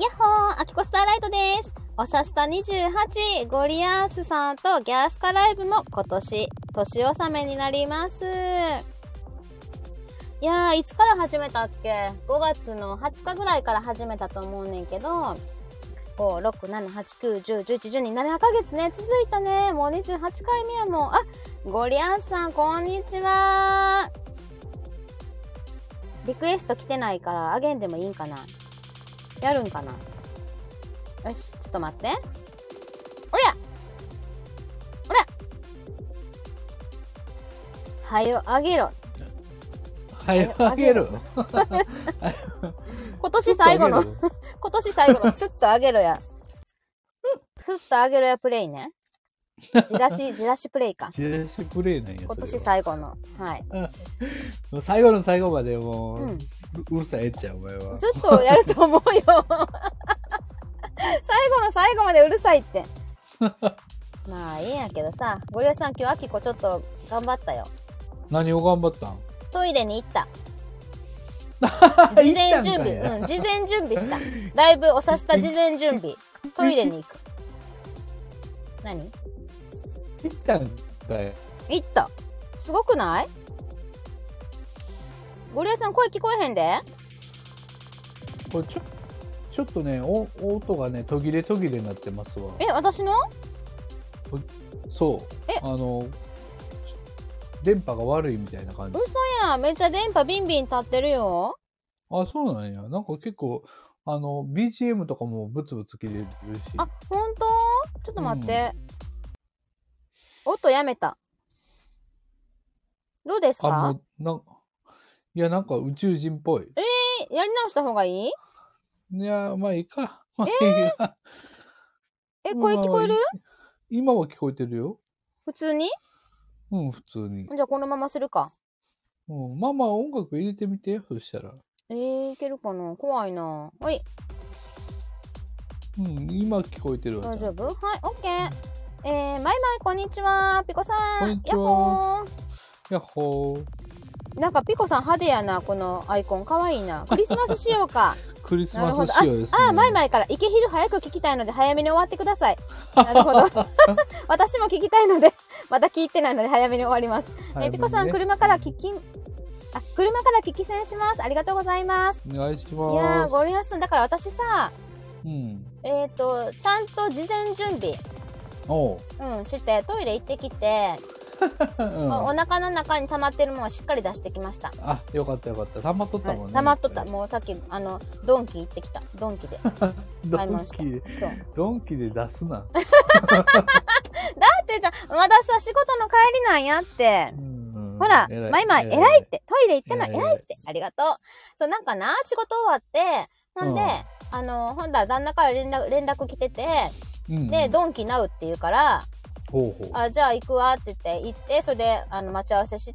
やっほー、アキコスターライトです。おしゃスタ28、ゴリアースさんとギャースカライブも今年、年納めになります。いやー、いつから始めたっけ ?5 月の20日ぐらいから始めたと思うねんけど、5、6、7、8、9、10、11、12、7ヶ月ね、続いたね。もう28回目やもん。あ、ゴリアースさん、こんにちは。リクエスト来てないから、あげんでもいいんかな？やるんかなよし、ちょっと待って。おりゃおりゃはよ、あげろ。はよあげる。今年最後の 今年最後のスッとあげろや。スッとあげろやプレイね。じらし、じらしプレイか。あげる。チラシプレイなんや。今年最後の。はい。最後の最後までもう、うんう うるさいえっちゃん、お前は。ずっとやると思うよ。最後の最後までうるさいって。まあ、いいんやけどさ。ゴリラさん今日アキコちょっと頑張ったよ。何を頑張ったん？トイレに行った。事前準備。うん、事前準備した。ライブおしゃした事前準備。トイレに行く。何？行ったんかい。行った。すごくない？ゴリラさん声聞こえへんでこれちょ、ちょっとね、お音がね、途切れ途切れになってますわ。え、私の？そう。え？あの、電波が悪いみたいな感じ。嘘やん。めっちゃ電波ビンビン立ってるよ。あ、そうなんや。なんか結構、あの、BGM とかもブツブツ切れるし。あ、ほんとちょっと待って。音やめた。どうですあ、かもう、なんいや、なんか宇宙人っぽい。えやり直した方がいい？いや、まあいいか。まあいいやえ、声聞こえる？今は聞こえてるよ。普通に？うん、普通に。じゃあこのままするか。うん、まあまあ音楽入れてみてよ、そしたら。えー、いけるかな？怖いな。はい、うん、今聞こえてるわ。大丈夫？はい、オッケー。えー、マイマイこんにちは。ピコさん。こんにちはやっほー。やっほー。なんかピコさん派手やな、このアイコン。かわいいな。クリスマス仕様か。クリスマ。ス仕様ですね。あ、あ、マイマイから、池昼早く聞きたいので早めに終わってください。なるほど。私も聞きたいので、まだ聞いてないので早めに終わります。はいえ、ピコさん、車から聞き、あ、車から聞き戦します。ありがとうございます。お願いしいやー、ます。ゴリラさん、だから私さ、うん。えっ、と、ちゃんと事前準備、おう。うん、して、トイレ行ってきて、うんお腹の中に溜まってるものをしっかり出してきました。あ、よかったよかった。溜まっとったもんね。溜まっとった。もうさっき、あの、ドンキ行ってきた。ドンキでド 買いました。ンキで、そう。ドンキで出すな。ってさ、まださ、仕事の帰りなんやって。うんほら、偉マイマイ、偉偉いって。トイレ行ったの偉い偉いって。ありがとう。そう、なんかな、仕事終わって、ほんで、うんあの、ほんだら旦那から連絡、連絡来てて、うんで、ドンキナウって言うから、ほうほう。あ、じゃあ行くわって言って、行って、それで、あの、待ち合わせして、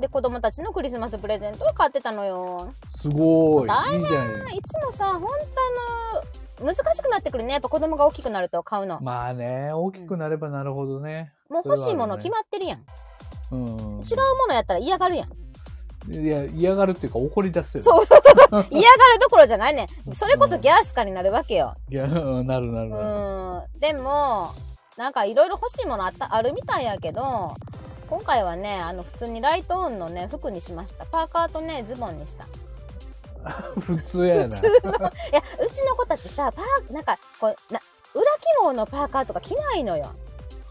で、子供たちのクリスマスプレゼントを買ってたのよ。すごい。大いいい。いつもさ、ほんとあの、難しくなってくるね。やっぱ子供が大きくなると買うの。まあね、大きくなればなるほどね。もう欲しいもの決まってるやん。うん。違うものやったら嫌がるやん。いや、嫌がるっていうか怒り出すよ。そうそうそうそう。嫌がるどころじゃないね。それこそギャースカになるわけよ。うんなるなるうなる。ん。でも、なんかいろいろ欲しいものあった、あるみたいやけど、今回はね、あの、普通にライトオンのね、服にしました。パーカーとね、ズボンにした。い 普通やな。や、うちの子たちさ、パー、なんか、こう、な、裏起毛のパーカーとか着ないのよ。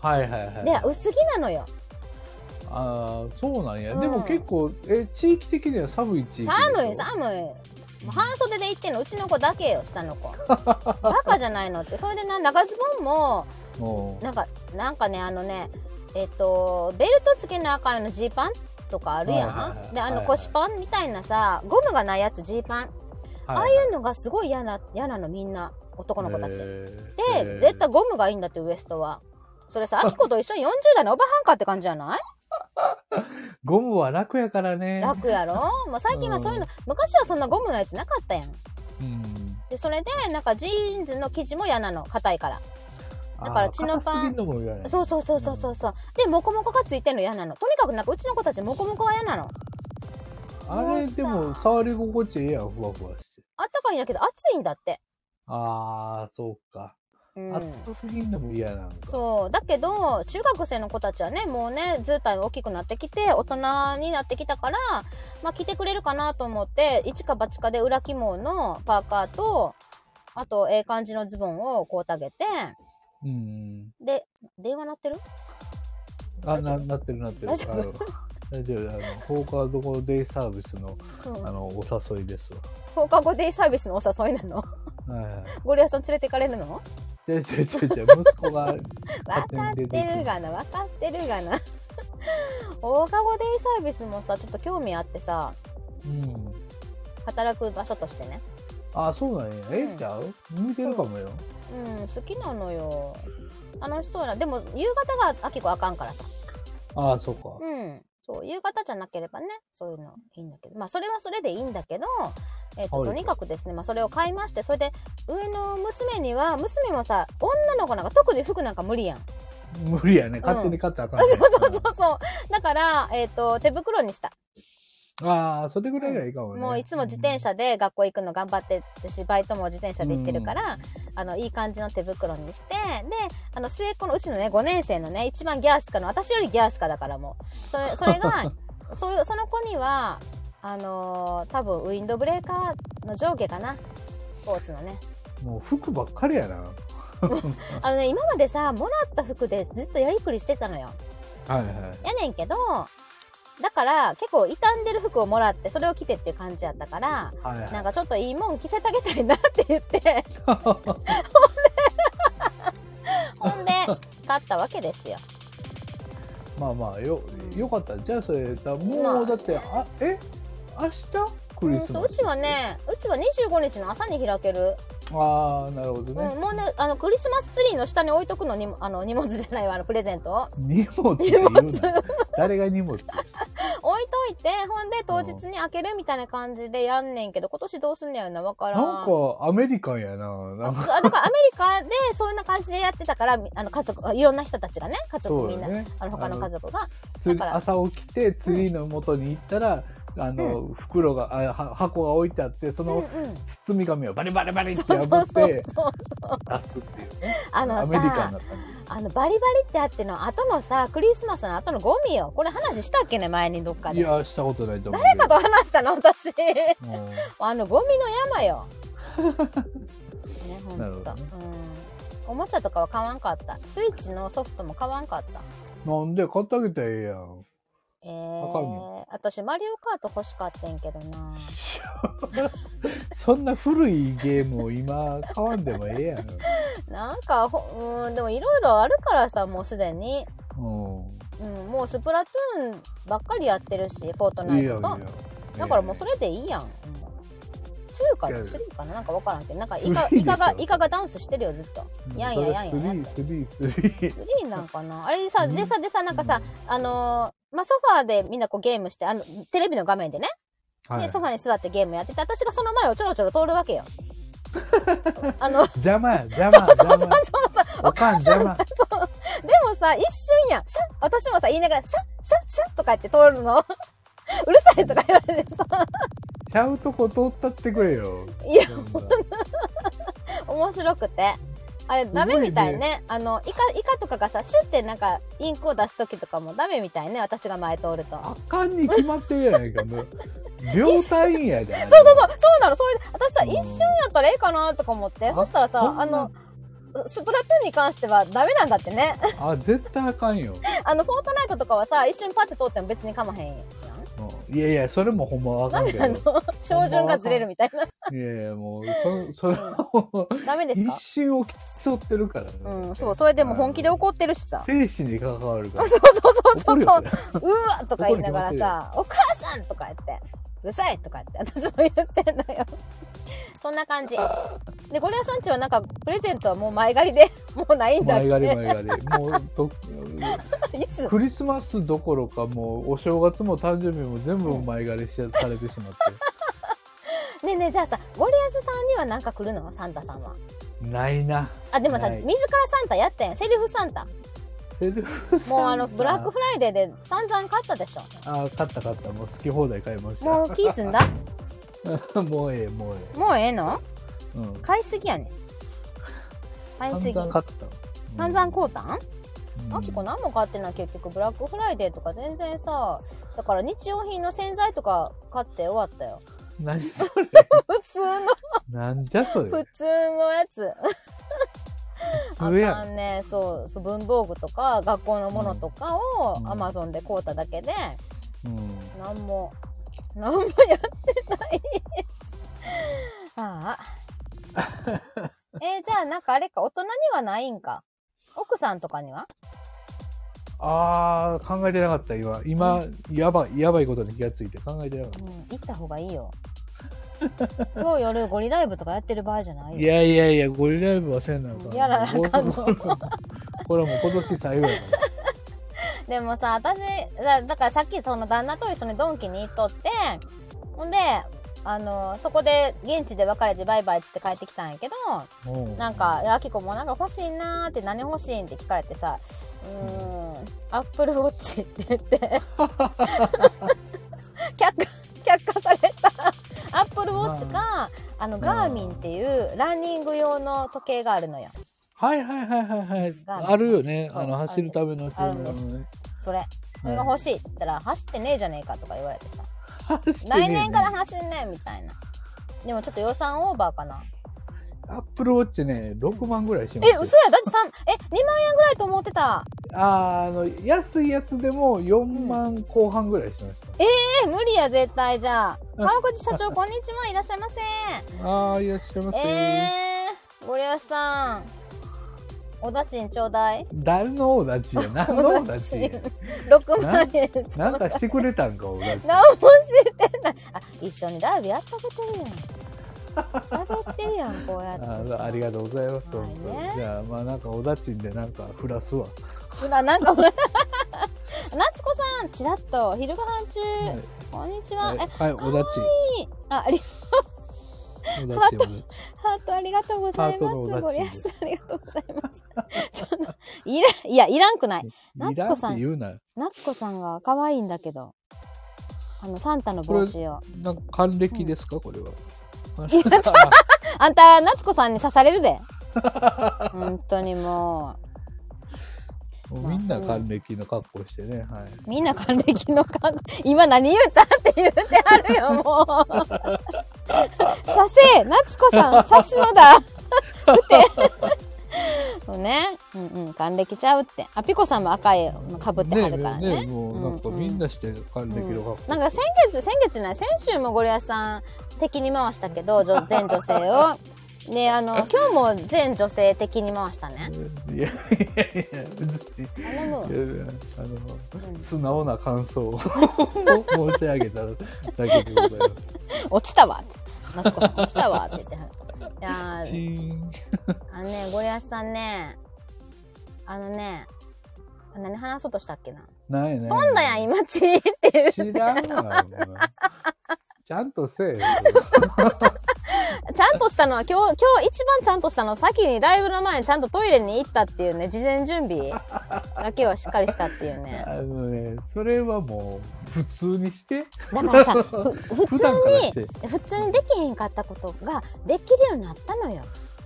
はいはいはい。で、薄着なのよ。ああ、そうなんや。うんでも結構、え、地域的には寒い地域寒い、寒い。半袖で行ってんの、うちの子だけよ、下の子。バカじゃないのって。それでな、長ズボンも、もなんか、なんかね、あのね、えっと、ベルト付けなあかんようなジーパンとかあるやん。はいはいはいで、あのはいはい腰パンみたいなさ、ゴムがないやつ、ジーパン。う、ああいうのがすごい嫌な、嫌なの、みんな。男の子たち。でで、絶対ゴムがいいんだって、ウエストは。それさ、アキコと一緒に40代のおばはんかって感じじゃない？ゴムは楽やからね。楽やろ？もう最近はそういうの、昔はそんなゴムのやつなかったやん。うん。で、それで、なんかジーンズの生地も嫌なの、硬いから。だからあーチノパンそうそうそうそうそうそう。で、モコモコがついてんの嫌なの。とにかくなんかうちの子たちモコモコは嫌なの。あれでも触り心地ええやん、ふわふわして。あったかいんやけど暑いんだって。ああ、そうか。うん。暑すぎんのも嫌なんか。そう。だけど、中学生の子たちはね、もうね、図体大きくなってきて、大人になってきたから、まあ来てくれるかなと思って、一か八かで裏起毛のパーカーと、あと、ええ感じのズボンをこうたげて、うん。で、電話鳴ってる？あ、な、なってるなってる。大丈夫？あの大丈夫。あの、放課後デイサービスの、うんあ。の、お誘いですわ。放課後デイサービスのお誘いなの？はいはい。ゴリアスさん連れてかれるの？で、違う違う違う、息子が、分かってるがな、分かってるがな。放課後デイサービスもさ、ちょっと興味あってさ、うん。働く場所としてね。あ、そうなんや。ええちゃう？向いてるかもよ。うん、好きなのよ。楽しそうな。でも、夕方があきこあかんからさ。ああ、そうか。うん。そう、夕方じゃなければね、そういうのいいんだけど。まあ、それはそれでいいんだけど、えっ、と、はいとにかくですね、まあ、それを買いまして、それで、上の娘には、娘もさ、女の子なんか特に服なんか無理やん。無理やね。勝手に買ったらあかんそうね、そうそうそう。だから、えっ、と、手袋にした。ああ、それぐらいがいいかもね。もういつも自転車で学校行くの頑張ってるし、バイトも自転車で行ってるから、あの、いい感じの手袋にして、で、あの、末っ子のうちのね、5年生のね、一番ギャースカの、私よりギャースカだからもう。それ、それが、そういう、その子には、あのー多分ウィンドブレーカーの上下かな。スポーツのね。うん。もう服ばっかりやな。あのね、今までさ、もらった服でずっとやりくりしてたのよ。はいはい。やねんけど、だから結構傷んでる服をもらって、それを着てっていう感じやったから、はいはい。なんかちょっといいもん着せてあげたいなって言って、ほんで、買ったわけですよ。まあまあ、よ、よかった。じゃあそれ、だもう、まあだって、あ、え？明日？クリスマスうんとうちはね、うちは25日の朝に開ける。ああ、なるほどね。うん、もうね、あの、クリスマスツリーの下に置いとくのに、あの、荷物じゃないわ、あの、プレゼントを。荷物って言うな。誰が荷物？置いといて、ほんで当日に開けるみたいな感じでやんねんけど、今年どうすんねやろな、わからん。なんか、アメリカンやな。なんか、だからアメリカでそんな感じでやってたから、みあの家族、いろんな人たちがね、家族みんな、ね。あの他の家族が。つだから朝起きて、ツリーの元に行ったら、あの、袋が、あは箱が置いてあって、その。包み紙をバリバリバリって破って。出すっていうね。あのアメリカンさな、感あのバリバリってあっての後のさ、クリスマスの後のゴミよ。これ話したっけね、前にどっかじ。で。いや、したことないと思う誰。かと話したの？私。うんあのゴミの山よ。ね、ほんと。おもちゃとかは買わんかった。スイッチのソフトも買わんかった。なんで買ってあげたらええやん。えー、私マリオカート欲しかったんけどな。そんな古いゲームを今買わんでもええやん。なんかほ、うん、でもいろいろあるからさ、もうすでに。ううん、もうスプラトゥーンばっかりやってるし、フォートん。ナイトと。だからもうそれでいいやん。うん2かないや ?3 かななんかわからんけど。なんかイカ、3でしょイカが、イカがダンスしてるよ、ずっと。うんやんややんややんやスリー、スリー、スリー。3なんかなあれでさ、うんでさ、でさ、なんかさ、あのーまあ、ソファーでみんなこうゲームして、あの、テレビの画面でね。はいで、ソファーに座ってゲームやってて、私がその前をちょろちょろ通るわけよ。あの、邪魔や、邪魔、邪魔。おかん邪魔。でもさ、一瞬やん。さ私もさ、言いながら、さささとか言って通るの。うるさいとか言われてさ、ちゃうとこ通ったってくれよ。いや、面白くて。あれ、ダメみたいね。あの、イカ、イカとかがさ、シュってなんか、インクを出すときとかもダメみたいね。私が前通ると。あかんに決まってるやないか、もう。秒単位やで。そうそうそうそう、なの、そういう、私さ、うん一瞬やったらええかなとか思って。あそしたらさ、あの、スプラトゥーンに関してはダメなんだってね。あ、絶対あかんよ。あの、フォートナイトとかはさ、一瞬パッて通っても別にかまへんいやいや、それもほんまわかんないの照準がずれるみたいな。やいや、もう、そ、それは、一ダメですか？瞬起きそうってるからね。うん、そう、それでも本気で怒ってるしさ。生死に関わるから。そうそうそうそううわとか言いながらさ、お母さんとか言って、うるさいとか言って、私も言ってんのよ。そんな感じ。で、ゴリアさんちはなんか、プレゼントはもう前借りで、もうないんだっ前け借り前借り。もうど、いつ？クリスマスどころか、もう、お正月も誕生日も全部前借りしされてしまって。ねえねえ、じゃあさ、ゴリアスさんにはなんか来るの？サンタさんは。ないな。あ、でもさ、自らサンタやってん。セルフサンタ。セルフもうあの、ブラックフライデーで散々買ったでしょ。ああ、買った買った。もう好き放題買いました。もう気済んだ？もうええ、もうえもうええの？え。うん。買いすぎやねん。買いすぎ。散々買った。散々買うたんうんあきこ何も買ってない結局ブラックフライデーとか全然さだから日用品の洗剤とか買って終わったよ何それ？普通のなんじゃそれ？普通のやつあ普通やん。かんねそうそう文房具とか学校のものとかをうんアマゾンで買うただけでうん。何も何もやってない。ああ。えーじゃあなんかあれか大人にはないんか？奥さんとかには？あー、考えてなかった、今。今、やばい、やばいことに気がついて考えてなかっうん行った方がいいよ。今日夜ゴリライブとかやってる場合じゃないた。よ。いやいやいや、ゴリライブはせんなあかん。やらなあかんの。これはもう今年最後やかでもさ私だだからさっきその旦那と一緒にドンキに行っとってほんであのそこで現地で別れてバイバイっつって帰ってきたんやけどなんか、あきこもなんか欲しいなーって何欲しいんって聞かれてさ、うーん、アップルウォッチって言って、却下、却下された。アップルウォッチか、あの、ガーミンっていうランニング用の時計があるのよ。はいはいはいはいはい。があるよね。あの、走るためのあるんですね。それ。それが欲しいって言ったら、走ってねえじゃねえかとか言われてさ、来年から走んねえみたいな。でもちょっと予算オーバーかな。アップルウォッチね、6万ぐらいしますえ、よ。嘘やだって3、え、2万円ぐらいと思ってた。あーあの、安いやつでも4万後半ぐらいしました。え、無理や、絶対じゃあ。うん川口社長、こんにちは。いらっしゃいませ。ああ、いらっしゃいませ。えー、ゴリアスさん。おだちんちょうだい。誰のおだちや何のおだちや6万円ちょうだい。なんかしてくれたんか、おだち。何もしてない。あ、一緒にライブやってあげてるやん。喋ってるやん、こうやって。あありがとうございます。はいねじゃあ、まあなんかおだちんでなんかふらすわ。ほら、なんか、夏子さん、ちらっと、昼ご飯中。はいこんにちは。え、はい、おだち。あ、あり。ハートありがとうございます。ハートのおだちゴリアスさん、ありがとうございます。ちょっと、いら、いや、いらんくない？夏子さん言うな。夏子さんが可愛いんだけど。あの、サンタの帽子を。なんか還暦ですか、これは。あんた、夏子さんに刺されるで。本当にももうみんな還暦の格好してね。はい。う、みんな還暦のか今何言うた？って言うてあるよ、もう。刺せ夏子さん、刺すのだって。もうね。うんうん、還暦ちゃうって。あ、ピコさんも赤いのかぶってはるからね。ねもうなんかみんなして還暦の格好。なんか先月、先月じゃない、先週もゴリアスさん敵に回したけど、女全女性を。で、あの、今日も全女性敵に回したね。いやいやいや、別に。あの、うん素直な感想を 申し上げただけでございます。落ちたわって。夏子さん落ちたわって言ってはる。いや。あのね、ゴリアスさんね、あのね、何話そうとしたっけな？なんやねん。飛んだやん、今ちーって。知らんわ。ちゃんとせえよ。ちゃんとしたのは、今日、今日一番ちゃんとしたのは、先にライブの前にちゃんとトイレに行ったっていうね、事前準備だけはしっかりしたっていうね。あのね、それはもう普通にして。だからさ、ふ普通に、て。普通にできへんかったことができるようになったのよ。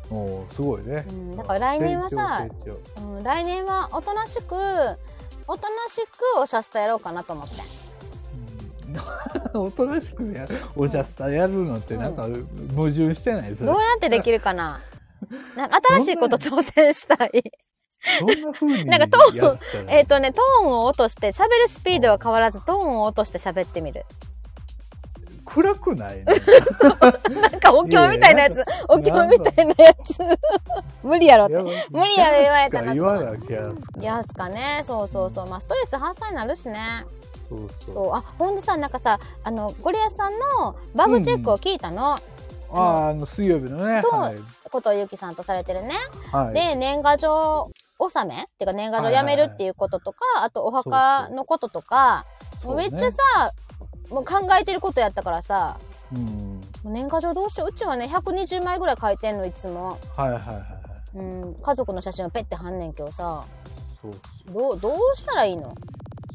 もうすごいねう。ん、だから来年はさ、うん、来年はおとなしく、おとなしくおしゃスタやろうかなと思って。おとなしくやおじゃスタやるのってなんか矛盾してない？どうやってできるかな？なんか新しいこと挑戦したい。どんな風に なんかトーンえっとね、トーンを落として、喋るスピードは変わらず、トーンを落として喋ってみる。暗くない？ね なんかお経みたいなやつ、お経みたいなやつ。無理やろって。無理やで言われたら言わなきゃいやすかね。そうそうそう。まあ、ストレス発散になるしね。そうそう。あ、ほんでさ、なんかさ、あの、ゴリアスさんのバグチェックを聞いたの。あああの水曜日のね。そう。はい。ことゆきさんとされてるね。はい。で、年賀状納めっていうか年賀状やめるっていうこととか、あとお墓のこととか、もうめっちゃさ、もう考えてることやったからさ、うん。年賀状どうしよう。うちはね、120枚ぐらい書いてんの、いつも。はいはいはいはい。うん、家族の写真をペッて貼んねんけどさ、そう。どう、どうしたらいいの？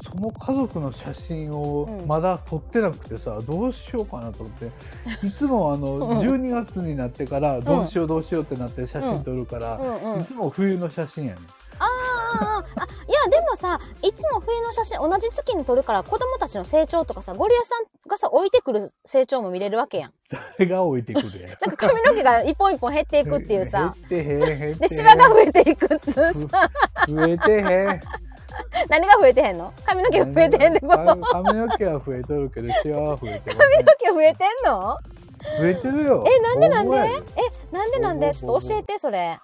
その家族の写真をうん。まだ撮ってなくてさ、どうしようかなと思って。いつもあのうん。12月になってからどうしようどうしようってなって写真撮るから、うんうん。いつも冬の写真やねん。あーあいやでもさいつも冬の写真同じ月に撮るから子供たちの成長とかさゴリアスさんがさ置いてくる成長も見れるわけやん。誰が置いてくるやん。なんか髪の毛が一本一本減っていくっていうさ。減ってへん減ってへんでシワが増えていくっつうさ。増えてへん 何が増えてへんの？髪の毛が増えてへんってこと髪の髪髪の毛は増えとるけどシワは増えてる。毛増えてんの？増えてるよ。えなんでなんで？えなんでなんで？ちょっと教えてそれ。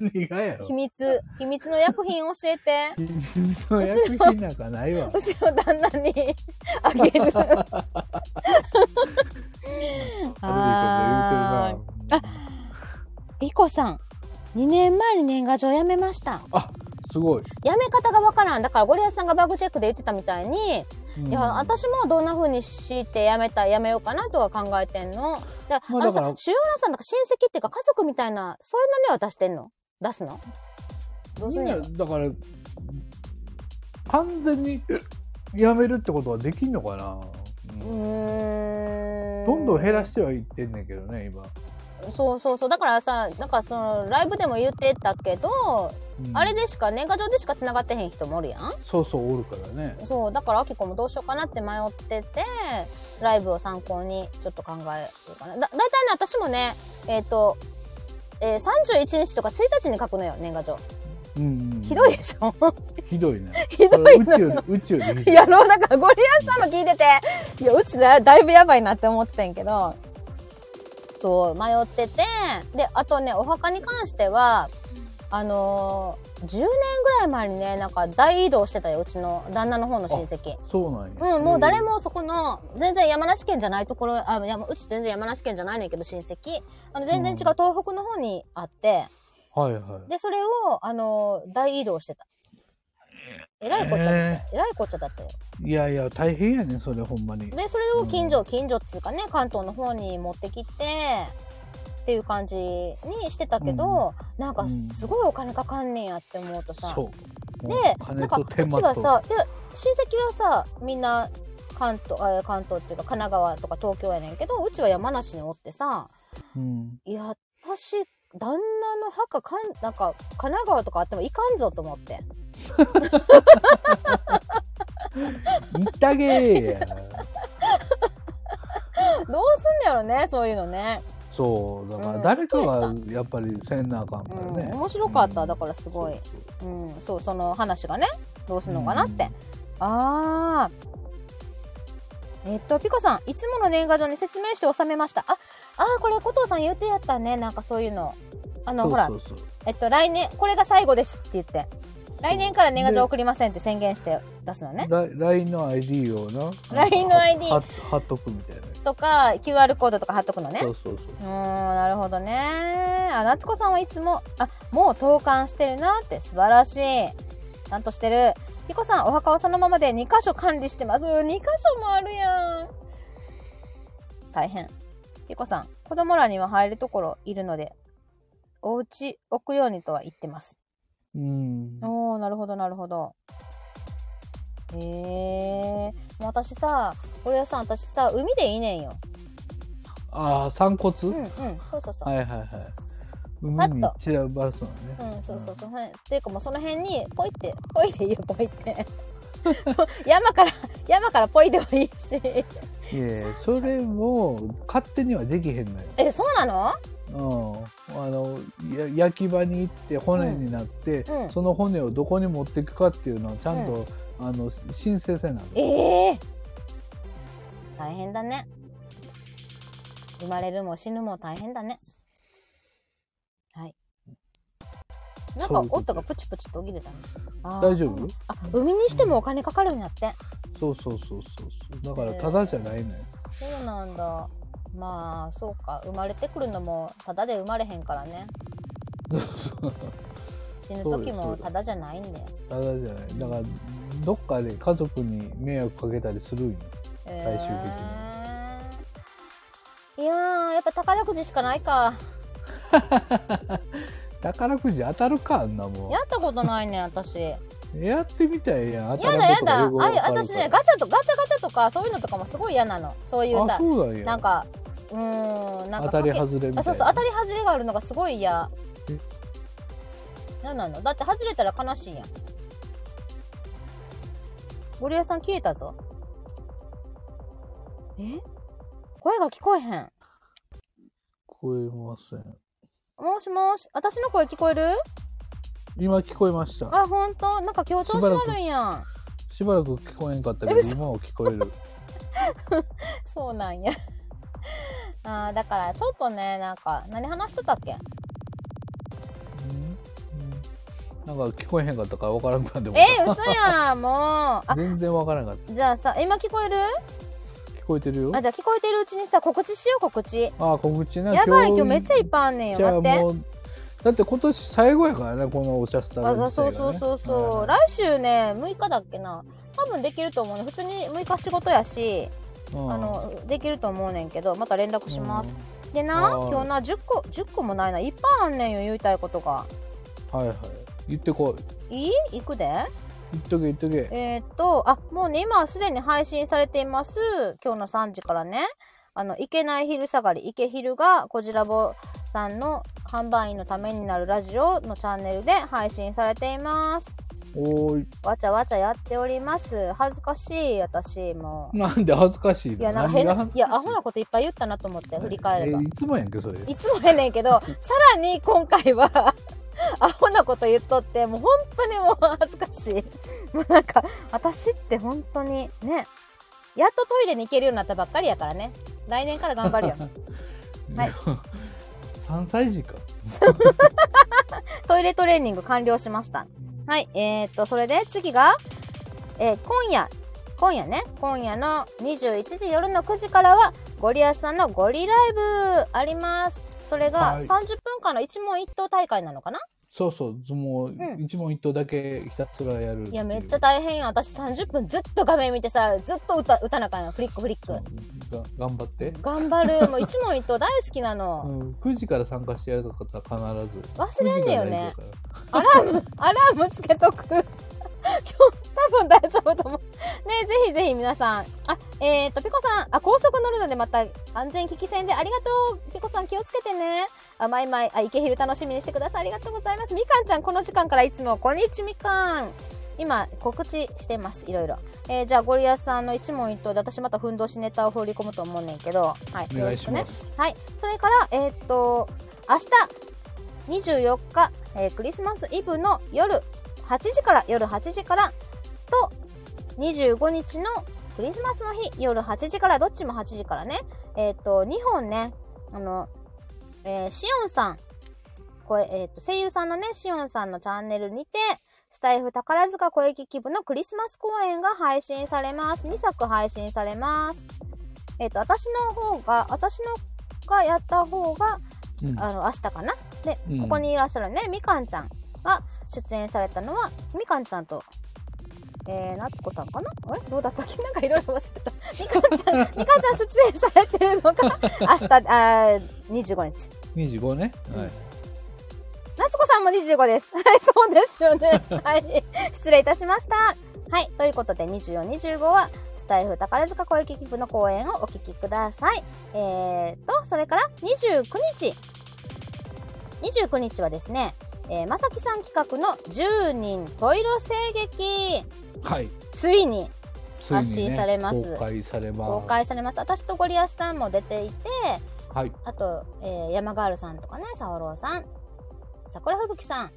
何がやろ。秘密。秘密の薬品教えて。秘密の薬品なんかないわ。うち の旦那にあげる。あー。あピコさん。2年前に年賀状やめました。あすごい、やめ方がわからん。だからゴリアスさんがバグチェックで言ってたみたいに、うん。いや私もどんな風にしてやめたやめようかなとは考えてんの。だから,、あのさまあだから主要なさんなんか親戚っていうか家族みたいなそういうのには出してんの？出すの？どうすんねだから完全にやめるってことはできんのかな、うん。どんどん減らしてはいってんねんけどね今、そうそうそう。だからさなんかそのライブでも言ってたけど、うん。あれでしか年賀状でしか繋がってへん人もおるやん。そうそうおるからね。そう。だからあきこもどうしようかなって迷っててライブを参考にちょっと考えようかな。だだいたいね私もねえっ、と、えー、31日とか1日に書くのよ年賀状うんうんひどいでしょ？ひどいね。ひどいの。宇宙より宇宙よいやだからゴリアスさんの聞いてていやうちだだいぶやばいなって思ってたんやけどそう迷っててであとねお墓に関してはあのー10年ぐらい前にねなんか大移動してたようちの旦那の方の親戚。そうなんや。うん、もう誰もそこの、全然山梨県じゃないところ、あ、山うち全然山梨県じゃないねんけど、親戚。あの、全然違う東北の方にあって、はいはい。で、それを、あの、大移動してた。えらいこっちゃだったよ。え。えらいこっちゃだったよ。いやいや大変やねそれほんまに。で、それを近所、近所っつうかね、関東の方に持ってきて、っていう感じにしてたけど、なんかすごいお金かかんねんやって思うとさ、そう。でもう金なんかうちはさで親戚はさみんな関東あ関東っていうか神奈川とか東京やねんけどうちは山梨におってさうん。いや私旦那の墓かんなんか神奈川とかあってもいかんぞと思って 言ってあげー。やどうすんのやろねそういうのね。そうだかうんら誰かびっはくやっぱりせんなあかんからね、うん面白かっただからすごい。そううんそうその話がねどうすんのかなって、ああえっと、ピコさん、いつもの年賀状に説明して収めました。あ、あーこれ、古藤さん言ってやったね。なんかそういうの。あの、ほらえっと、来年、これが最後ですって言って、来年から年賀状送りませんって宣言して出すのね。ラ LINE の ID をな LINE の ID は貼っとくみたいなとか、QR コードとか貼っとくのね。そうそうそううーん、なるほどね。あ、夏子さんはいつも、あ、もう投函してるなって素晴らしい。ちゃんとしてる。ピコさん、お墓はそのままで2箇所管理してます。2箇所もあるやん。大変。ピコさん、子供らには入るところいるので、お家置くようにとは言ってます。うんおー、なるほど、なるほど。へえー。私さ、俺はさ、私さ、海でいいねんよ。ああ散骨、うん、うん、そうそうそう。はいはいはい海に散らばすのねうん、そうそうそう。ほんっていうかもうその辺に、ポイって、ポイでいいよ、ポイって。そ う山から、山からポイでもいいし。いやいやそれも勝手にはできへんのよえ、そうなの？うん、あのや焼き場に行って骨になって、うんその骨をどこに持っていくかっていうのをちゃんと、あの申請せなのええ大変だね。生まれるも死ぬも大変だね。はい。なんかそういうこと音がプチプチと起きてたね。あー大丈夫？あ、海にしてもお金かかるんやって。そうそうそうそうそうだからただじゃないのよ、そうなんだ。まあ、そうか。生まれてくるのも、ただで生まれへんからね。死ぬ時もただじゃないんで。ただじゃないだからどっかで家族に迷惑かけたりするんよ最最終的に。いやー、やっぱ宝くじしかないか。宝くじ当たるかあんなもんやったことないねん、私。やってみたいやん。やだやだ。ああい私ね、ガチャと、ガチャガチャとか、そういうのとかもすごい嫌なの。そういうあ、さ、そうなんや。なんか、うーん、なんか当たり外れみたいな。あそうそう、当たり外れがあるのがすごい嫌え。なの？だって外れたら悲しいやん。ゴリラさん消えたぞ。え？声が聞こえへん。聞こえません。もしもし、私の声聞こえる？今聞こえました。あ、ほんとなんか今日調子悪いやん。しばらく聞こえんかったけど、今は聞こえる。そうなんや。あーだから、ちょっとね、なんか、何話しとったっけ？なんか聞こえへんかったから分からんくなってもえー、嘘やん、もう。あ、全然分からんかっじゃあさ、今聞こえる？た。聞こえてるよ。あ、じゃあ聞こえてるうちにさ、告知しよう、告知。あ、告知な。やばい、今日めっちゃいっぱいあんねんよ。待って。だって今年最後やからね、このお茶スタあバそうそうそうそう。来週ね、6日だっけな。多分できると思うね。普通に6日仕事やし、ああの、できると思うねんけど、また連絡します。でな、はい今日な、10個、10個もないな。いっぱいあんねんよ、言いたいことが。はいはい。言ってこい。いい？行くで言っとけ言っとけ。えーっと、あ、もうね、今はすでに配信されています。今日の3時からね。あの、いけない昼下がり、いけ昼が、こじらぼさんの販売員のためになるラジオのチャンネルで配信されています。おーい。わちゃわちゃやっております。恥ずかしい、私も。なんで恥ずかしいの？いや、なんか変な、いや、アホなこといっぱい言ったなと思って、振り返ればえ。いつもやんけ、それ。いつもやねんけど、さらに今回は、アホなこと言っとって、もう本当にもう恥ずかしい。もうなんか、私って本当にね、やっとトイレに行けるようになったばっかりやからね。来年から頑張るよ。はい。3歳児か。トイレトレーニング完了しました。はい。えー、っと、それで次が、えー今夜、今夜ね、今夜の21時夜の9時からは、ゴリアスさんのゴリライブあります。それがはい30分間の一問一答大会なのかな？そうそう、もう、ん一問一答だけひたすらやるう。いや、めっちゃ大変よ。私30分ずっと画面見てさ、ずっと歌、歌なあかんよ。フリックフリック。が頑張って。頑張る。もう一問一答大好きなうの。ん、9時から参加してやる方は必ず。忘れんねよね9時が大事だかアラーム、アラームつけとく。今日、多分大丈夫と思う。ねぜひぜひ皆さん。あ、えーと、ピコさん、あ、高速乗るのでまた安全危機戦でありがとう。ピコさん気をつけてね。あ、マイマイ、あ、池昼楽しみにしてください。ありがとうございます。みかんちゃん、この時間からいつも、こんにちみかん。今、告知してます。いろいろ。えーじゃあ、ゴリアスさんの一問一答で私またふんどしネタを放り込むと思うねんけど、はい。お願いしますよろしくね。はい。それから、えーっと、明日、24日、えークリスマスイブの夜8時から、夜8時から、と、25日のクリスマスの日、夜8時から、どっちも8時からね、えーっと、2本ね、あの、えーシオンさん、これ、えーっと、声優さんのね、シオンさんのチャンネルにて、スタイフ宝塚声劇部のクリスマス公演が配信されます。2作配信されます。えっ、と、私の方が、私のがやった方が、うんあの、明日かな？で、うんここにいらっしゃるね、みかんちゃんが出演されたのは、みかんちゃんと、えー、夏子さんかな？えどうだった？っ けなんかいろいろ忘れた。みかんちゃん、みかんちゃん出演されてるのが、明日、あー25日。25ね？はい。夏子さんも25です。はい、そうですよね。はい。失礼いたしました。はい。ということで、24、25は、スタイフ宝塚声劇部の公演をお聞きください。えーと、それから29日。29日はですね、えー、まさきさん企画の10人トイロ声劇。はい。ついに発信されます公開されます。公開されます。私とゴリアスさんも出ていて、はい。あと、えー、山ガールさんとかね、サオローさん、桜吹雪さん、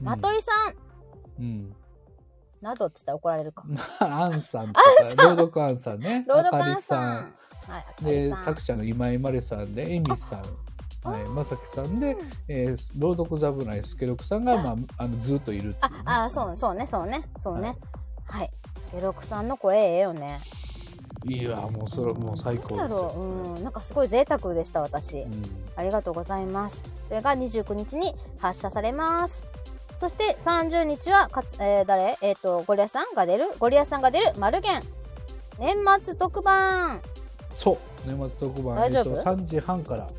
まといさん、うん。などって言ったら怒られるか。アンさんとか、朗読アンさんね。ロードあかりカンさん。はい、で。作者の今井まれさんで、エミさん。はい、まさきさんで、えー、朗読侍スケロクさんが、まあ、あのずっといるっていうね、あ、あ、そう、そうね、そうね、そうね。はい。スケロクさんの声ええよね。いや、もうそれ、もう最高ですよ。なんだろう、うん、なんかすごい贅沢でした、私。うんありがとうございます。それが29日に発射されます。そして30日はかつ、えー誰？えっ、と、ゴリアさんが出る？ゴリアさんが出る？マルゲン。年末特番。そう、年末特番、大丈夫？えっと、3時半から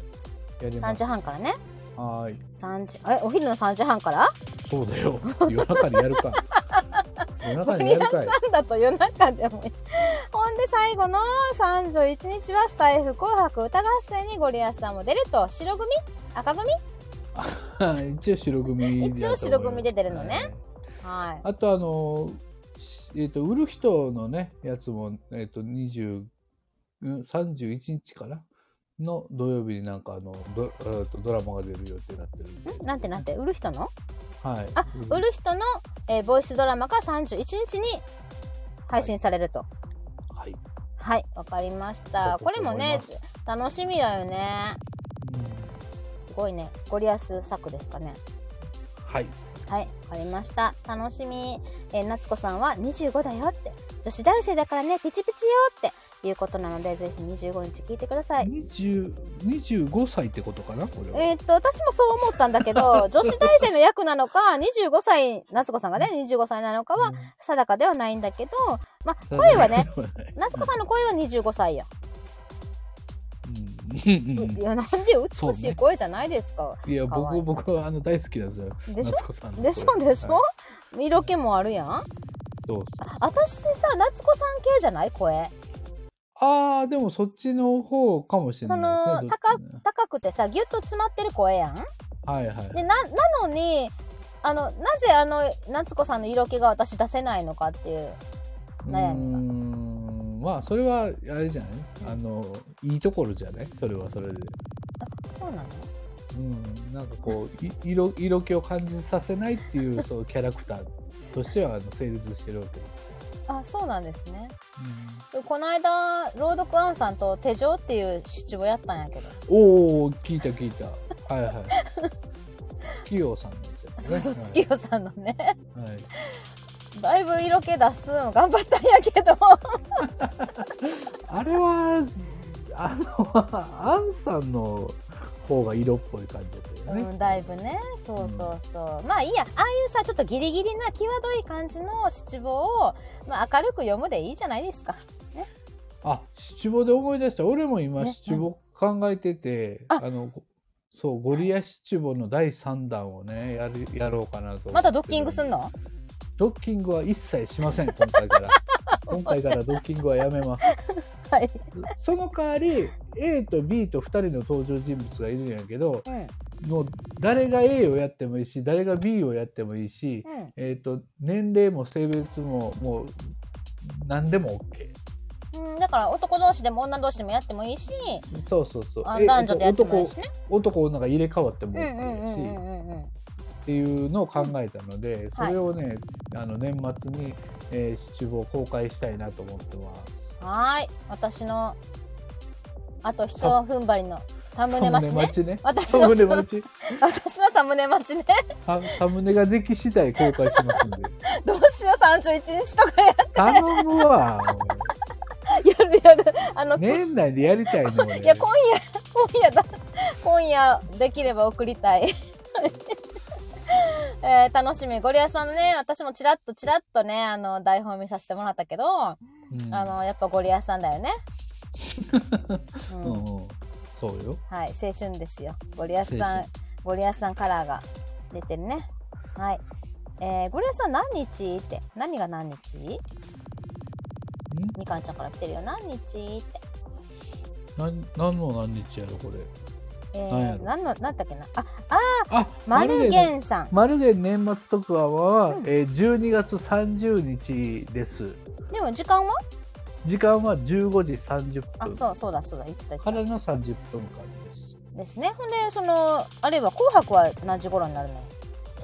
やりま3す。時半からね。はーい。3時、え、お昼の3時半から？そうだよ。夜中にやるか。夜中にやるかい。なんだと夜中でもいい。ほんで最後の31日はスタイフ紅白歌合戦にゴリアスさんも出ると。白組？赤組？一応白組一応白組で出るのねはいはい。あとあのえっ、と売る人のねやつもえっ、と20うん31日かなの土曜日になんかあのド,、えーとドラマが出る予定になってるんなんてなんて？売る人の？はいあ、売る人の、えーボイスドラマが31日に配信されると。はい、はい、わかりましだた。とこれもね楽しみだよね。すごいね。ゴリアス作ですかね。うんはいはい、わかりました。楽しみ。えー夏子さんは25だよって。女子大生だからね、ピチピチよっていうことなので、ぜひ25日聞いてください。20 25歳ってことかなこれは、えーっと、私もそう思ったんだけど、女子大生の役なのか、25歳、夏子さんがね、25歳なのかは定かではないんだけど、まあ、声はね、夏子さんの声は25歳よ。うん。いや、なんで美しい声じゃないですか。いやかわいそう。僕僕はあの大好きなんですよでしょ？夏子さんの声。でしょ？でしょ、はい。色気もあるやん。そうそう私さ、夏子さん系じゃない？声。ああでもそっちの方かもしれそないですねの高どっちね。高くてさ、ギュッと詰まってる声やん。はいはい。で、な、なのに、あの、なぜあの、夏子さんの色気が私出せないのかっていう。悩みが。うーん。まあそれはあれじゃない？あのいいところじゃない？それはそれで。あ、そうなの？うん。なんかこうい色色気を感じさせないっていうそのキャラクターとしてはあの成立してるわけ。です、あ、そうなんですね。でこの間、朗読アンさんと手錠っていう七五やったんやけど。うん、おお聞いた聞いたはいはい 月夜さんのやつそうそう、月夜さんのね。はい、はいだいぶ色気出すの頑張ったんやけど。あれはあのアンさんの方が色っぽい感じだったよね、うん、だいぶね。そうそうそう。まあいいや。ああいうさ、ちょっとギリギリな際どい感じの七五を、まあ明るく読むでいいじゃないですか。あ七五で思い出した俺も今ね七五考えてて、ああのそうゴリア七五の第3弾をねやるやろうかなとまたドッキングすんの？ドッキングは一切しません今回から 今回からドッキングはやめます はい。その代わり A と B と2人の登場人物がいるんやけどうん。もう誰が A をやってもいいし誰が B をやってもいいし、うん。えー、と年齢も性別ももう何でも OK うん、だから男同士でも女同士でもやってもいいし、そうそうそう男女でやってもいいしね。男女が入れ替わってもうん OK し、うんうんうん。っていうのを考えたので、それをね、あの年末に、えー、七五を公開したいなと思ってます。はーい。私の、あと一踏ん張りのサムネ待ちね。待ちね。私サのムネ待ち。私のサムネ待ちね。ササムネができ次第公開しますんで。どうしよう、31日とかや頼むわ。やるやる。あの、年内でやりたいの俺。いや、今夜、今夜だ。今夜、できれば送りたい。えー楽しみ。ゴリアさんのね、私もチラッとチラッとね、あの、台本見させてもらったけど、うんあの、やっぱゴリアさんだよね。うん、そうよ。はい、青春ですよ。ゴリアスさん青、ゴリアスさんカラーが出てるね。はい。えー、ゴリアスさん何日って？何が何日？ん？みかんちゃんから来てるよ。何日って？なん何の何日やろこれ。えー、何の、なんだっけな？あ、あ、マルゲンさん。マルゲン年末特番は、うんえー12月30日です。でも時間は？時間は15時30あ、分そうそうだそうだ。言ってたからの30分間です。ですね。ほんで、その、あるいは紅白は何時頃になるの？よ。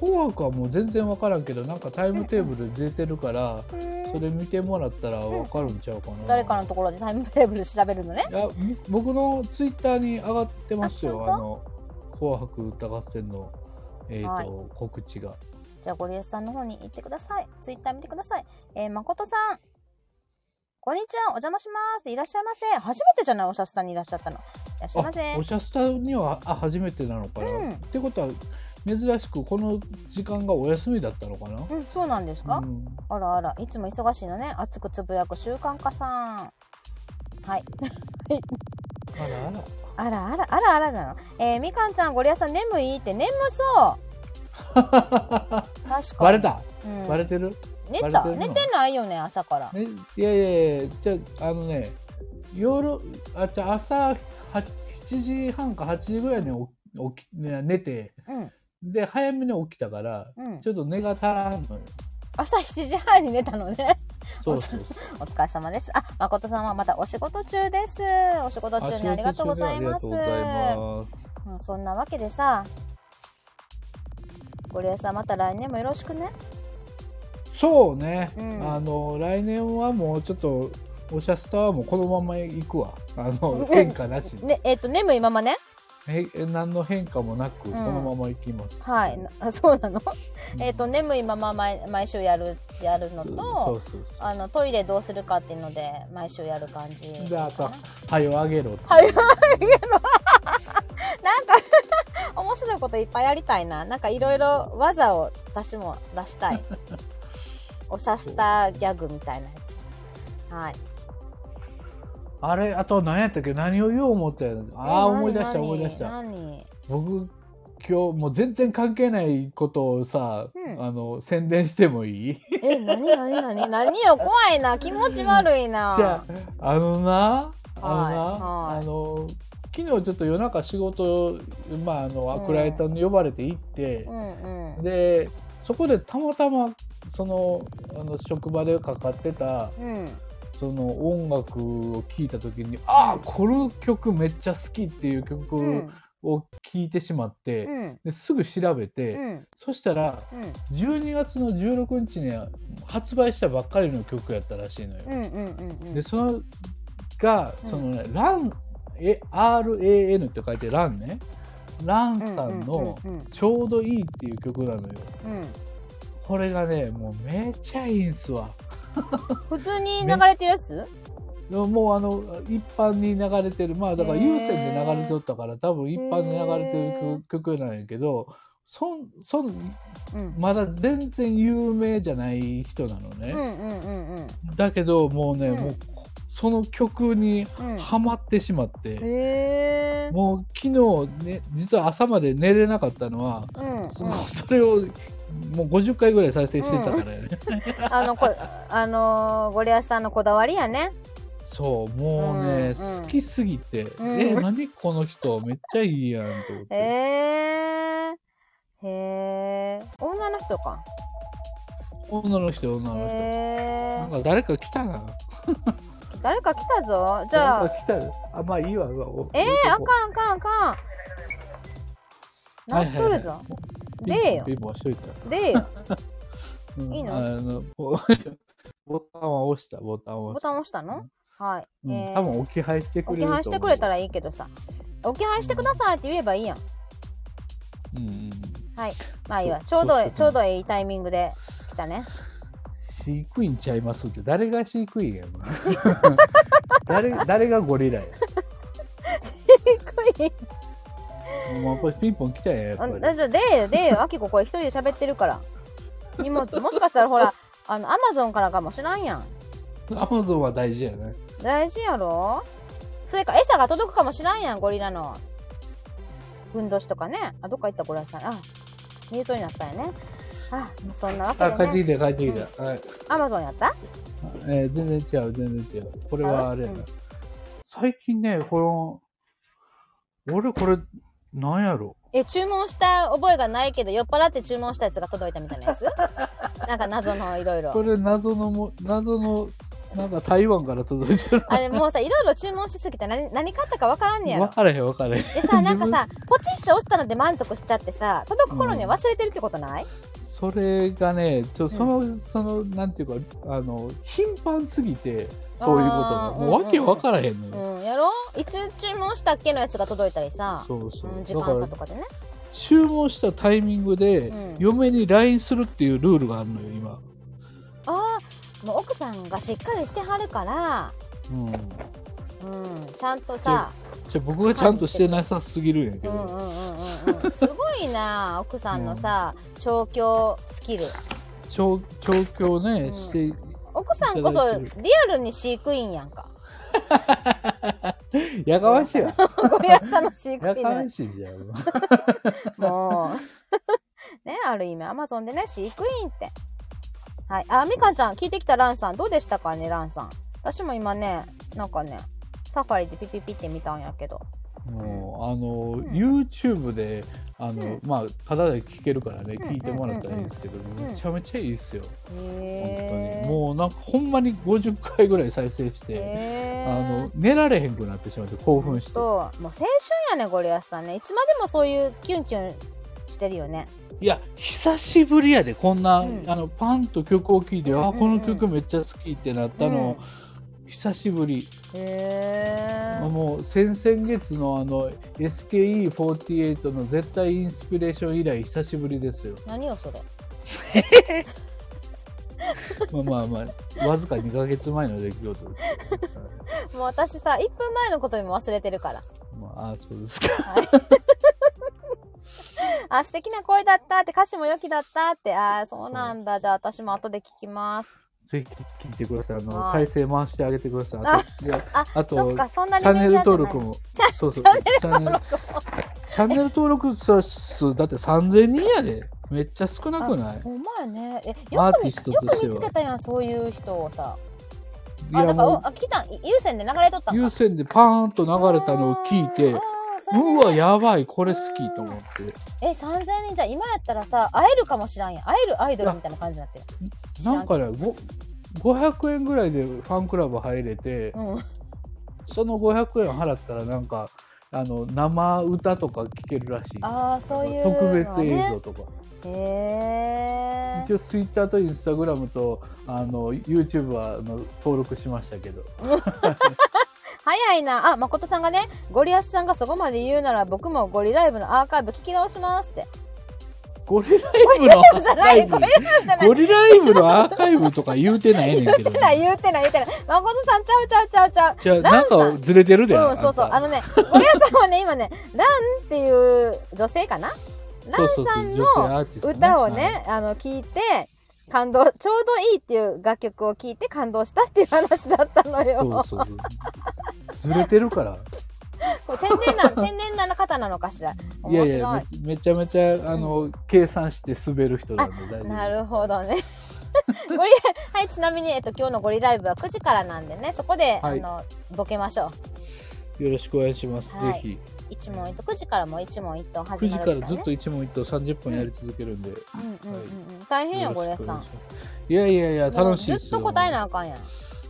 紅白はもう全然わからんけどなんかタイムテーブル出てるから、それ見てもらったらわかるんちゃうかな、誰かのところでタイムテーブル調べるのね？いやみ僕のツイッターに上がってますよああの「紅白歌合戦の」えーとはい告知がじゃあ、ゴリエさんの方に行ってください。ツイッター見てください。えー、誠さん。こんにちは、お邪魔します。いらっしゃいませ。初めてじゃない、おしゃスタにいらっしゃったの。いらっしゃいませ。あおしゃスタにはあ初めてなのかな、うんってことは珍しくこの時間がお休みだったのかな、うん、そうなんですか、うんあらあら、いつも忙しいのね。熱くつぶやく習慣化さん。はい。あらあらあらあら、あらあらなの。えー、みかんちゃん、ゴリアさん眠い？って眠そう。確かに。バレた、うん、バレてる？寝た？寝てないよね、朝から。ね、いやいやいや、じゃあ、あのね、夜、あ、じゃあ朝は7時半か8時ぐらいに起きね寝て、うん。で、早めに起きたから、うんち。ょっと寝が足らんのよ。朝7時半に寝たのね。そうそう お疲れ様です。あ、誠さんはまたお仕事中です。お仕事中にありがとうございます。ありがとうございます。うんそんなわけでさ、ゴリエさんまた来年もよろしくね。そうね、うんあの、来年はもうちょっと、おしゃスタはもうこのまま行くわ。あの、変化なしで。ね、えっ、と、眠いままね。へ何の変化もなく、んこのまま行きます。はい。なあそうなの？うんえっと、眠いまま毎毎週やる、やるのと、あの、トイレどうするかっていうので、毎週やる感じ。で、あと、はよあげろって。はい、なんか、面白いこといっぱいやりたいな。なんかいろいろ技を私も出したい。おしゃスタギャグみたいなやつ。はい。あれ、あと何やったっけ？何を言おう思ったやん。ああ、え思い出した何思い出した。何？僕、今日もう全然関係ないことをさ、うんあの、宣伝してもいい？え、何何何？何よ、怖いな。気持ち悪いな。じゃあ、あのな、あのな、あの、昨日ちょっと夜中仕事、まあ、あの、アクライターに呼ばれて行ってう、んうん。で、そこでたまたま、その、あの、職場でかかってた、うん。その音楽を聴いた時に、ああ、この曲めっちゃ好きっていう曲うん。を聴いてしまって、うん。ですぐ調べて、うん。そしたら、うん。12月の16日に発売したばっかりの曲やったらしいのよ。で、そのが、うんそのね、ラン、え、RAN って書いてランね。ランさんの。ちょうどいいっていう曲なのよ。うん。これがね、もうめっちゃいいんすわ。普通に流れてるやつ？でももうあの、一般に流れてる、まあだからへー有線で流れておったから、多分一般に流れてる曲曲なんやけど、そん、そん、うん。まだ全然有名じゃない人なのね。うんうんうんうん。だけどもうね、うんもうその曲にうんハマってしまって、へえ。もう昨日ね実は朝まで寝れなかったのは、うんうん。それをもう50回ぐらい再生してたからね、あの、こ、あのー、ゴリアスさんのこだわりやね。そうもうね、うんうん好きすぎて、うんえ何この人？めっちゃいいやんと思って、へえ。へえ。女の人か。女の人女の人、へえ。なんか誰か来たな誰か来たぞ。じゃあ、来たあまあいいわうわおえー、あかんあかんあかん。ないっとるぞ。はいはいでえよピンポンしといたでよ。う んいいの？あのボ ボタンは押したボタンを押したボタン押したの？はい。うんえー多分置き配してくれる置き配してくれたら、らいいけどさ。置き配してくださいって言えばいいやん。うんうん、はい。まあいいわ。ちょうどちょうどいいタイミングで来たね。飼育員ちゃいますって誰が飼育員やの 誰誰がゴリラや低い。もうやっぱりピンポン来たんややっぱりあじゃあでで。あきここれ一人で喋ってるから。荷物、もしかしたらほら、あの、アマゾンからかもしらんやん。アマゾンは大事やね大事やろ？それか餌が届くかもしらんやん、ゴリラの。ふんどしとかね。あ、どっか行ったゴリラさん。あ、ミュートになったんやね。あ、そんなわあ帰ってけでね。きた帰ってきた、はいアマゾンやった？えー全然違う全然違うこれはあれやな、うん最近ねこの俺これなんやろ。え、注文した覚えがないけど、酔っ払って注文したやつが届いたみたいなやつ？なんか謎のいろいろ。これ謎のも謎のなんか台湾から届いてるあれもうさ、いろいろ注文しすぎて何、何買ったかわからんねやろ。分。からへん分からへん。でさ、なんかさ、ポチって押したので満足しちゃってさ、届く頃には忘れてるってことない、それがね、ちょその、その、なんていうか、あの、頻繁すぎて、そういうことが、もうわけわからへんのよ。うん、やろいつ注文したっけのやつが届いたりさ、そうそう。うん、時間差と、かでね。注文したタイミングで、うん嫁に LINE するっていうルールがあるのよ、今。ああ、もう奥さんがしっかりしてはるから、うん。うん、ちゃんとさ、じゃあ僕がちゃんとしてなさすぎるんやけど、うんうんうんうんうん。すごいな、奥さんのさ、調教スキル。調調教ね、うんして、奥さんこそリアルに飼育員やんか。やかましいわ。ゴリラさんの飼育やかましいじゃん。もう。ね、ある意味、アマゾンでね、飼育員って。はい。あ、みかんちゃん、聞いてきたランさん。どうでしたかね、ランさん。私も今ね、なんかね、サファリでピピピって見たんやけど。もう、あの、ん。YouTube で、あの、うん。まあ、ただで聞けるからね、ん。聞いてもらったらいいですけど、んめちゃめちゃいいっすよ。本へ当に。もう、なんか、ほんまに50回ぐらい再生して、へあの、寝られへんくなってしまって、興奮して。もう青春やね、ゴリアスさんね。いつまでもそういうキュンキュンしてるよね。いや、久しぶりやで、こんな、うん。あの、パンと曲を聴いて、あ、うんうんうん。この曲めっちゃ好きってなったの、久しぶり。へー。もう先々月のあの SKE48 の絶対インスピレーション以来久しぶりですよ。何よ、それ。まあまあまあ、わずか2ヶ月前の出来事です。もう私さ、1分前のことにも忘れてるから。まあ、あそうですか。はい。あ、素敵な声だったって、歌詞も良きだったって、ああ、そうなんだ。じゃあ私も後で聞きます。ぜひ聞いてください。あの、はい再生回してあげてください。あと、いやあ、あそっと、か、そんなチャンネル登録も。も。そうそう。チャンネルチャンネル登録者数、だって3000人やで。めっちゃ少なくない？ほんまやね。え、アーティよく見よストとしてはく見つけたやん、そういう人をさ。いあ、だから、おやもあ、来たん、い有線で流れとったう、んか？優先でパーンと流れたのを聞いてあー、それでうわ、やばい、これ好きと思って。え、3000人？じゃ、今やったらさ、会えるかもしらんやん。会えるアイドルみたいな感じになってる。なんかね、ご500円ぐらいでファンクラブ入れて、うん。その500円払ったらなんか、あの、生歌とか聴けるらしい。ああ、そういう、特別映像ね。とか。へえ。一応ツイッターとインスタグラムとあの YouTube はあの登録しましたけど。早いな。あ、誠さんがね、ゴリアスさんがそこまで言うなら僕もゴリライブのアーカイブ聞き直しますって。ゴリライブのアーカイブゴリライブじゃない。ゴリライブのアーカイブとか言うてないねんけど言って。ない、言ってない、言ってない。誠さんちゃうちゃうちゃうちゃう。じゃあなんかずれてるで。うん、そうそう。ああのね、ゴリアスさんはね、今ね、ランっていう女性かな？ランさんのの歌をね、あの、聞いて、感動、ちょうどいいっていう楽曲を聞いて感動したっていう話だったのよ。そうそうそう。ずれてるから。こう天然な、天然な方なのかしら？い面白い。やいやめ、めちゃめちゃ、あの、計算して滑る人なんで大丈夫。なるほどね。ゴリはい、ちなみに、えっと、今日のゴリライブは9時からなんでね、そこで、はいあの、ボケましょう。よろしくお願いします。はいぜひ。一問一答、9時からも一問一答始9時まるからずっと一問一答30分やり続けるんで。うんうんうんはいうん。大変や、ゴリラさんい。やいやいや、楽しいずっと答えなあかんやん。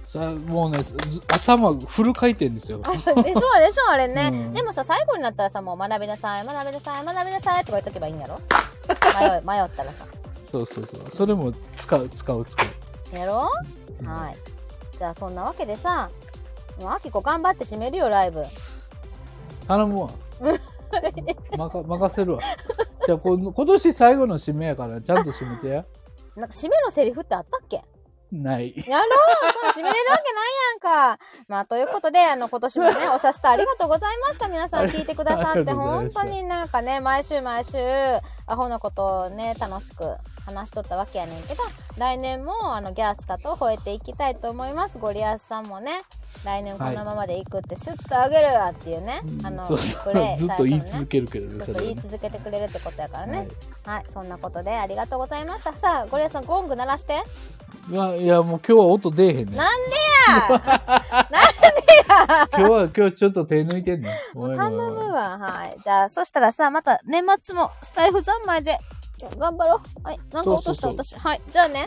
さあもうね、ず頭フル回転ですよ。あでしょでしょあれね、うんでもさ最後になったらさもう学びなさい学びなさい学びなさいとか言っとけばいいんやろ？迷い 迷ったらさそうそうそう。それも使う、使う、使う。やろ？うんはいじゃあそんなわけでさもうあきこ頑張って締めるよライブ頼むわ。任せるわ。じゃあ今年最後の締めやから、ちゃんと締めてや。なんか締めのセリフってあったっけ？ない。やろうそう締めれるわけないやんか。まあ、ということで、あの、今年もね、おしゃスタありがとうございました。皆さん聞いてくださって、本当になんかね、毎週毎週、アホなことをね、楽しく話しとったわけやねんけど、来年も、あの、ギャースカと吠えていきたいと思います。ゴリアスさんもね、来年このままでいくって、スッとあげるわっていうね、あの、そうそうプレイ ずっと言い続けるけどね、そうそう言い。続けてくれるってことやからね。はいはい、そんなことでありがとうございました。さあ、ゴリアスさん、ゴング鳴らして。いや、いや、もう今日は音出えへんねん。なん今日は、今日ちょっと手抜いてんねん。ごめんご頼むわ。はい。じゃあ、そしたらさ、また年末もスタイフ三昧で頑張ろう。はい。なんか落とした私。はい。じゃあね。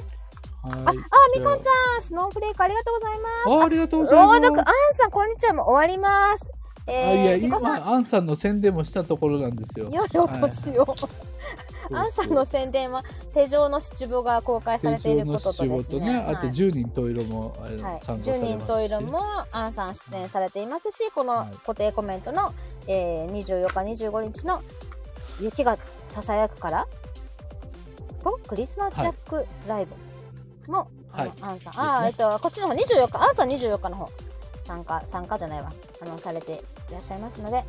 はい。あ、みこんちゃん、スノーフレークありがとうございます。あありがとうございます。朗読、アンさん、こんにちは。もう終わります。あいや、えー、みこさん、今、アンさんの宣伝もしたところなんですよ。よいお年を。アンさんの宣伝は、手錠の七五が公開されていることとですね。手錠の仕事ね、あとはい10人十色も、はい、参加され10ます人トイレもアンさん出演されていますしこのはい。固定コメントの、えー、24日25日の「雪がささやくから」とクリスマスジャックライブも、はい。アンさん。あー、えっとこっちの方24日アンさん24日の方参加参加じゃないわあのされていらっしゃいますので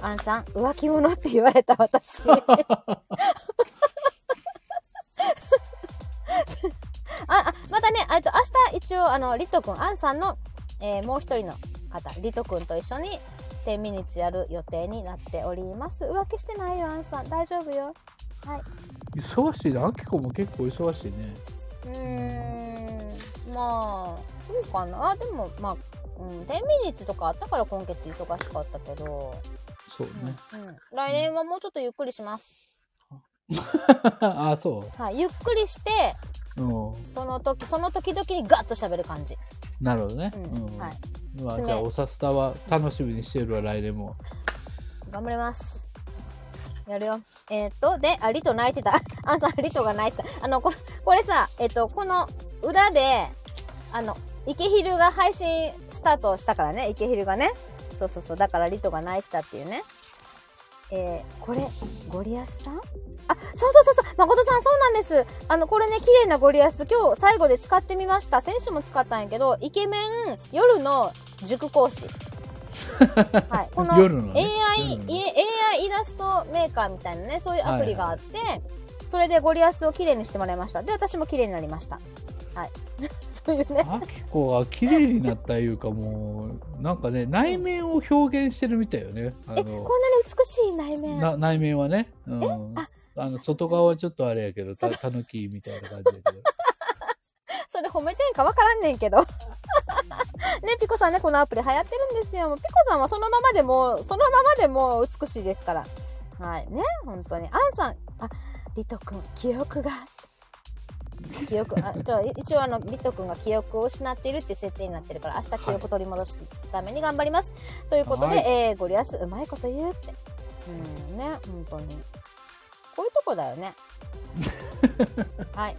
アンさん浮気者って言われた私ああまたねえっと明日一応あのリト君アンさんの、えーもう一人の方リト君と一緒に10ミニッツやる予定になっております浮気してないよアンさん大丈夫よはい忙しいね。アキコも結構忙しいね。うーん、まあ、そうかな。あ、でも、まあ、うん、10ミニッツとかあったから今月忙しかったけど、そうね。うん、うん。来年はもうちょっとゆっくりします。あ、そはい、ゆっくりして。その時、その時々にガッと喋る感じ。なるほどね。うん、うん。はい。まあ、爪じゃあ、おさスタは楽しみにしてるわ、来年も。頑張ります。やるよ。えっ、と、で、あ、リト泣いてた。あんさん、リトが泣いてた。あの、これ、これさ、えっ、と、この裏で、あの、池昼が配信スタートしたからね、池昼がね。そうそうそう。だからリトが泣いてたっていうね。えー、これ、ゴリアスさん？あ、そうそうそうそう、誠さん、そうなんです。あの、これね、綺麗なゴリアス、今日最後で使ってみました。先週も使ったんやけど、イケメン夜の塾講師。はい。この夜のね AI、AI イラストメーカーみたいなね、そういうアプリがあって、それでゴリアスを綺麗にしてもらいました。で、私も綺麗になりました。はい。そういうね。アキコが綺麗になったいうかもう、なんかね、内面を表現してるみたいよね。あえ、こんなにの美しい内面。な内面はね。うん。ああの、外側はちょっとあれやけど、た、たぬきみたいな感じだけど。それ褒めてんかわからんねんけど。ね、ピコさんね、このアプリ流行ってるんですよ。もうピコさんはそのままでも、そのままでも美しいですから。はい。ね、本当に。アンさん、あ、リトくん、記憶が。記憶、あ、じゃあ一応あの、リトくんが記憶を失っているっていう設定になってるから、明日記憶取り戻すために頑張ります。ということで、はいえー、ゴリアス、うまいこと言うって。うん、ね、本当に。こういうとこだよね。はい。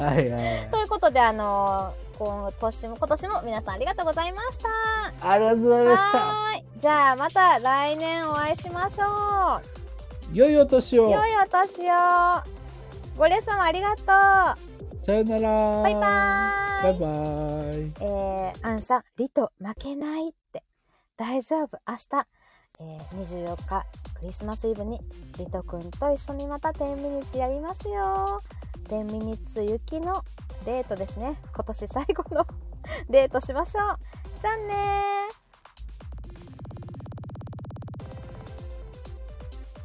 はいはい。ということで、あのー今年も、今年も皆さんありがとうございました。ありがとうございました。はーい。じゃあ、また来年お会いしましょ良いお年う。を。良いお年を。ゴリエさんもありがとう。さよなら。バイバーイ。バイバイ。えー、アンさん、リト負けないって。大丈夫。明日、えー、24日、クリスマスイブに、リトくんと一緒にまた10ミニッツやりますよ。10ミニッツ行きのデートですね。今年最後の デートしましょう。じゃあねー。